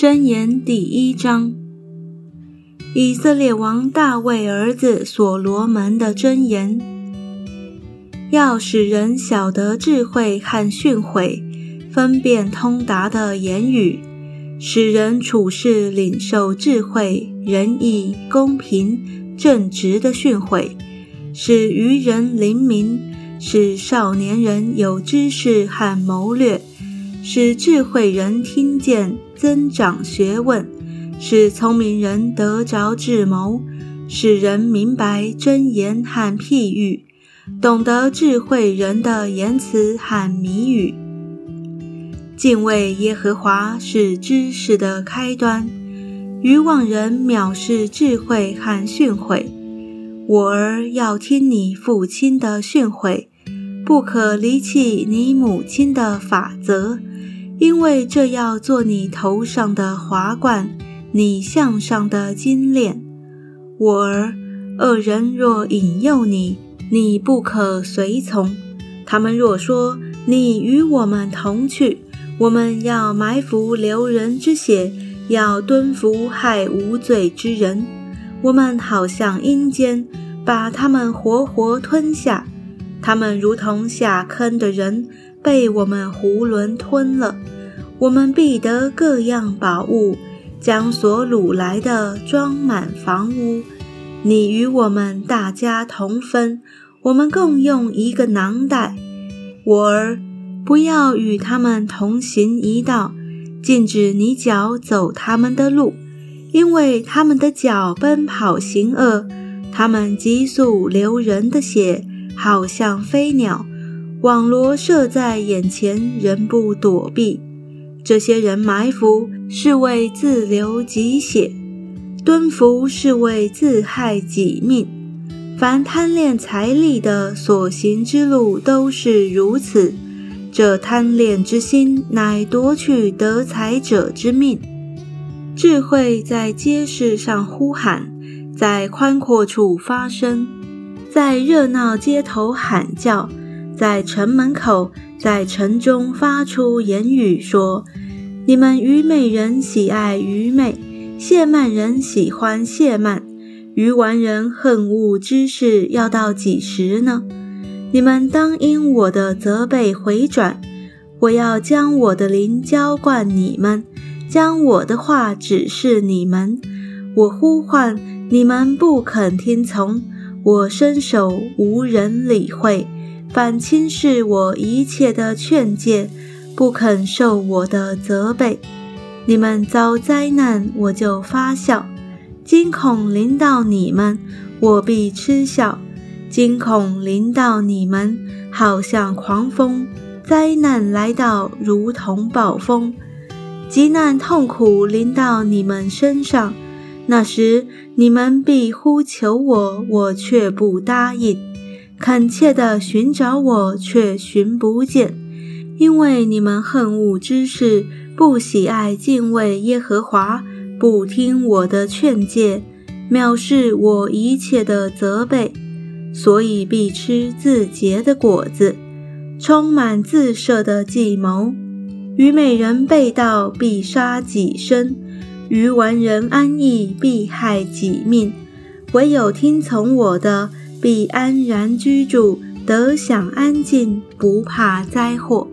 箴言第一章，以色列王大卫儿子所罗门的箴言：要使人晓得智慧和训诲，分辨通达的言语，使人处事领受智慧、仁义、公平、正直的训诲，使愚人灵明，使少年人有知识和谋略。使智慧人听见，增长学问；使聪明人得着智谋；使人明白真言和譬喻，懂得智慧人的言辞和谜语。敬畏耶和华是知识的开端。愚妄人藐视智慧和训诲。我儿要听你父亲的训诲，不可离弃你母亲的法则。因为这要做你头上的华冠，你项上的金链。我儿，恶人若引诱你，你不可随从。他们若说你与我们同去，我们要埋伏流人之血，要蹲伏害无罪之人。我们好像阴间，把他们活活吞下。他们如同下坑的人。被我们囫囵吞了，我们必得各样宝物，将所掳来的装满房屋。你与我们大家同分，我们共用一个囊袋。我儿，不要与他们同行一道，禁止你脚走他们的路，因为他们的脚奔跑行恶，他们急速流人的血，好像飞鸟。网罗设在眼前，人不躲避。这些人埋伏是为自流己血，蹲伏是为自害己命。凡贪恋财力的所行之路都是如此。这贪恋之心，乃夺取得财者之命。智慧在街市上呼喊，在宽阔处发声，在热闹街头喊叫。在城门口，在城中发出言语说：“你们愚昧人喜爱愚昧，谢曼人喜欢谢曼，愚顽人恨恶知识，要到几时呢？你们当因我的责备回转，我要将我的灵浇灌你们，将我的话指示你们。我呼唤你们不肯听从，我伸手无人理会。”反轻视我一切的劝诫，不肯受我的责备。你们遭灾难，我就发笑；惊恐临到你们，我必嗤笑。惊恐临到你们，好像狂风；灾难来到，如同暴风。极难痛苦临到你们身上，那时你们必呼求我，我却不答应。恳切地寻找我，却寻不见，因为你们恨恶知识，不喜爱敬畏耶和华，不听我的劝诫，藐视我一切的责备，所以必吃自结的果子，充满自设的计谋。虞美人被盗，必杀己身；于完人安逸，必害己命。唯有听从我的。必安然居住，得享安静，不怕灾祸。